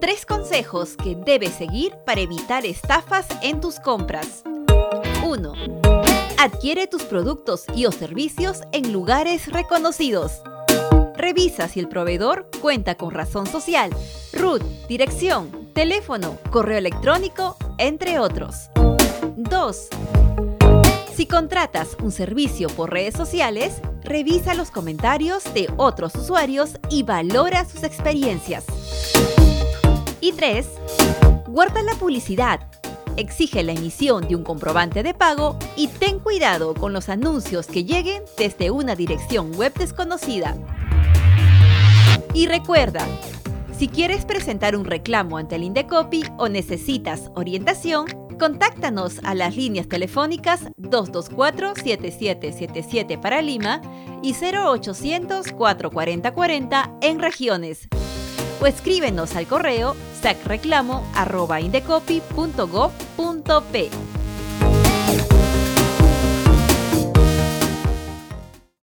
Tres consejos que debes seguir para evitar estafas en tus compras. 1. Adquiere tus productos y o servicios en lugares reconocidos. Revisa si el proveedor cuenta con razón social, RUT, dirección, teléfono, correo electrónico, entre otros. 2. Si contratas un servicio por redes sociales, revisa los comentarios de otros usuarios y valora sus experiencias. Y 3. Guarda la publicidad. Exige la emisión de un comprobante de pago y ten cuidado con los anuncios que lleguen desde una dirección web desconocida. Y recuerda, si quieres presentar un reclamo ante el Indecopi o necesitas orientación, contáctanos a las líneas telefónicas 224-7777 para Lima y 0800-440-40 en regiones. O escríbenos al correo sacreclamo.indecopi.gov.p.